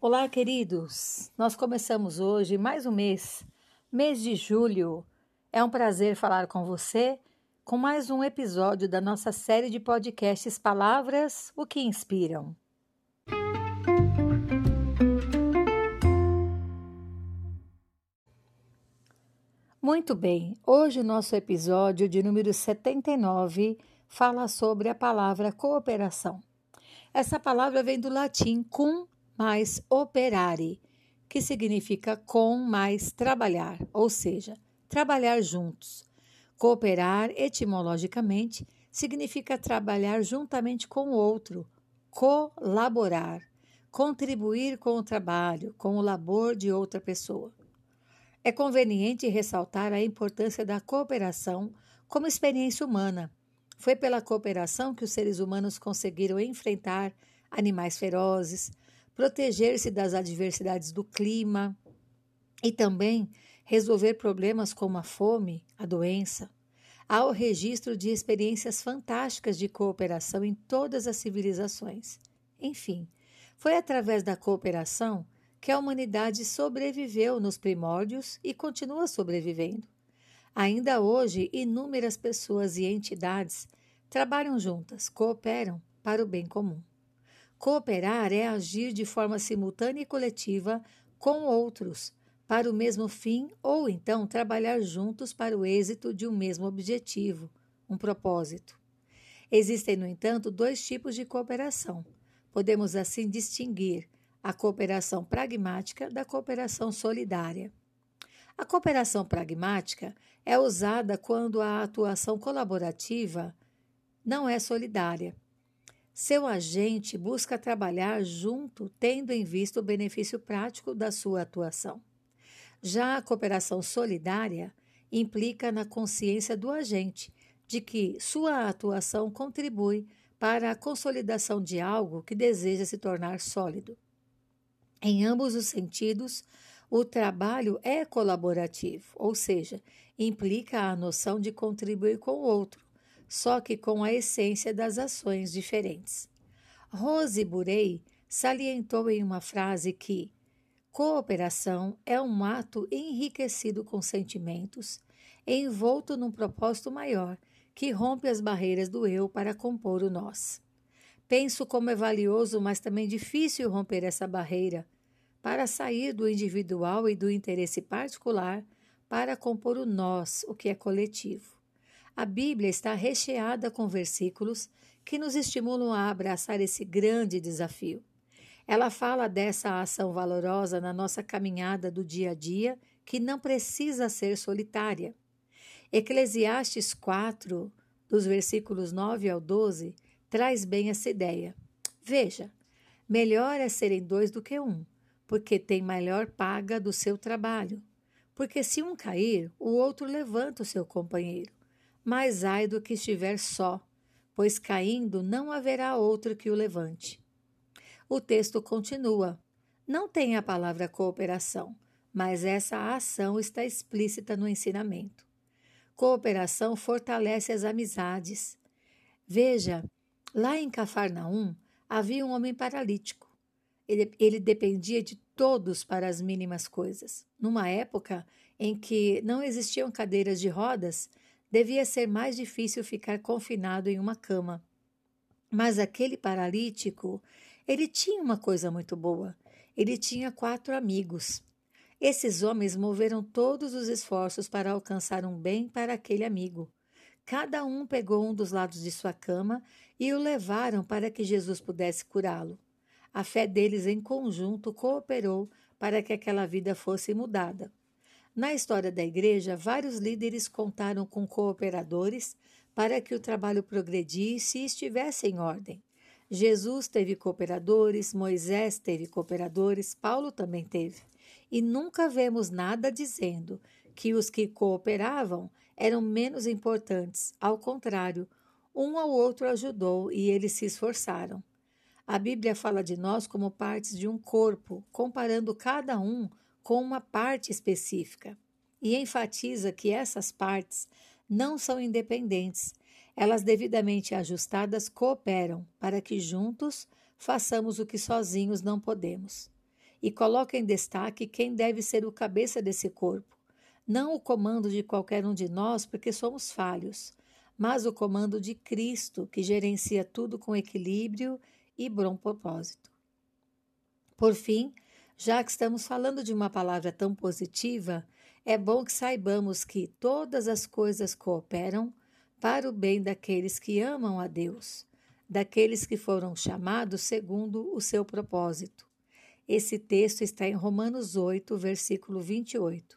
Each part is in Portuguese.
Olá, queridos! Nós começamos hoje mais um mês, mês de julho. É um prazer falar com você com mais um episódio da nossa série de podcasts Palavras, o que inspiram. Muito bem, hoje o nosso episódio de número 79 fala sobre a palavra cooperação. Essa palavra vem do latim cum mais operare, que significa com mais trabalhar, ou seja, trabalhar juntos. Cooperar, etimologicamente, significa trabalhar juntamente com o outro, colaborar, contribuir com o trabalho, com o labor de outra pessoa. É conveniente ressaltar a importância da cooperação como experiência humana. Foi pela cooperação que os seres humanos conseguiram enfrentar animais ferozes, proteger-se das adversidades do clima e também resolver problemas como a fome, a doença. Há o registro de experiências fantásticas de cooperação em todas as civilizações. Enfim, foi através da cooperação que a humanidade sobreviveu nos primórdios e continua sobrevivendo. Ainda hoje, inúmeras pessoas e entidades trabalham juntas, cooperam para o bem comum. Cooperar é agir de forma simultânea e coletiva com outros para o mesmo fim ou então trabalhar juntos para o êxito de um mesmo objetivo, um propósito. Existem, no entanto, dois tipos de cooperação. Podemos assim distinguir a cooperação pragmática da cooperação solidária. A cooperação pragmática é usada quando a atuação colaborativa não é solidária seu agente busca trabalhar junto, tendo em vista o benefício prático da sua atuação. Já a cooperação solidária implica na consciência do agente de que sua atuação contribui para a consolidação de algo que deseja se tornar sólido. Em ambos os sentidos, o trabalho é colaborativo, ou seja, implica a noção de contribuir com o outro, só que com a essência das ações diferentes. Rose Burei salientou em uma frase que cooperação é um ato enriquecido com sentimentos, envolto num propósito maior que rompe as barreiras do eu para compor o nós. Penso como é valioso, mas também difícil romper essa barreira para sair do individual e do interesse particular para compor o nós, o que é coletivo. A Bíblia está recheada com versículos que nos estimulam a abraçar esse grande desafio. Ela fala dessa ação valorosa na nossa caminhada do dia a dia, que não precisa ser solitária. Eclesiastes 4, dos versículos 9 ao 12, traz bem essa ideia. Veja, melhor é serem dois do que um, porque tem maior paga do seu trabalho. Porque se um cair, o outro levanta o seu companheiro mais ai do que estiver só, pois caindo não haverá outro que o levante. O texto continua. Não tem a palavra cooperação, mas essa ação está explícita no ensinamento. Cooperação fortalece as amizades. Veja, lá em Cafarnaum havia um homem paralítico. Ele, ele, dependia de todos para as mínimas coisas. Numa época em que não existiam cadeiras de rodas, devia ser mais difícil ficar confinado em uma cama. Mas aquele paralítico, ele tinha uma coisa muito boa. Ele tinha quatro amigos. Esses homens moveram todos os esforços para alcançar um bem para aquele amigo. Cada um pegou um dos lados de sua cama e o levaram para que Jesus pudesse curá-lo. A fé deles em conjunto cooperou para que aquela vida fosse mudada. Na história da igreja, vários líderes contaram com cooperadores para que o trabalho progredisse e estivesse em ordem. Jesus teve cooperadores, Moisés teve cooperadores, Paulo também teve. E nunca vemos nada dizendo que os que cooperavam eram menos importantes. Ao contrário, um ao outro ajudou e eles se esforçaram. A Bíblia fala de nós como partes de um corpo, comparando cada um com uma parte específica e enfatiza que essas partes não são independentes, elas devidamente ajustadas cooperam para que juntos façamos o que sozinhos não podemos. e coloca em destaque quem deve ser o cabeça desse corpo. Não o comando de qualquer um de nós, porque somos falhos, mas o comando de Cristo, que gerencia tudo com equilíbrio e bom propósito. Por fim, já que estamos falando de uma palavra tão positiva, é bom que saibamos que todas as coisas cooperam para o bem daqueles que amam a Deus, daqueles que foram chamados segundo o seu propósito. Esse texto está em Romanos 8, versículo 28.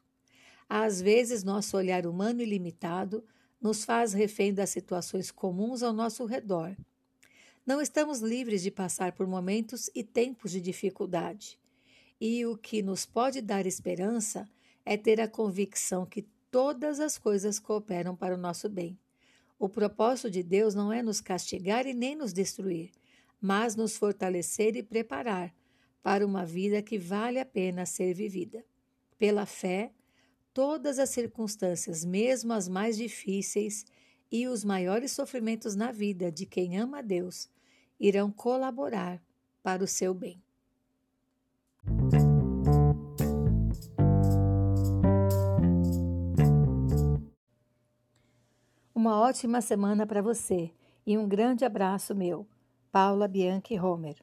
Às vezes, nosso olhar humano e limitado nos faz refém das situações comuns ao nosso redor. Não estamos livres de passar por momentos e tempos de dificuldade. E o que nos pode dar esperança é ter a convicção que todas as coisas cooperam para o nosso bem. O propósito de Deus não é nos castigar e nem nos destruir, mas nos fortalecer e preparar para uma vida que vale a pena ser vivida. Pela fé, todas as circunstâncias, mesmo as mais difíceis e os maiores sofrimentos na vida de quem ama a Deus, irão colaborar para o seu bem. Uma ótima semana para você e um grande abraço meu, Paula Bianchi Homer.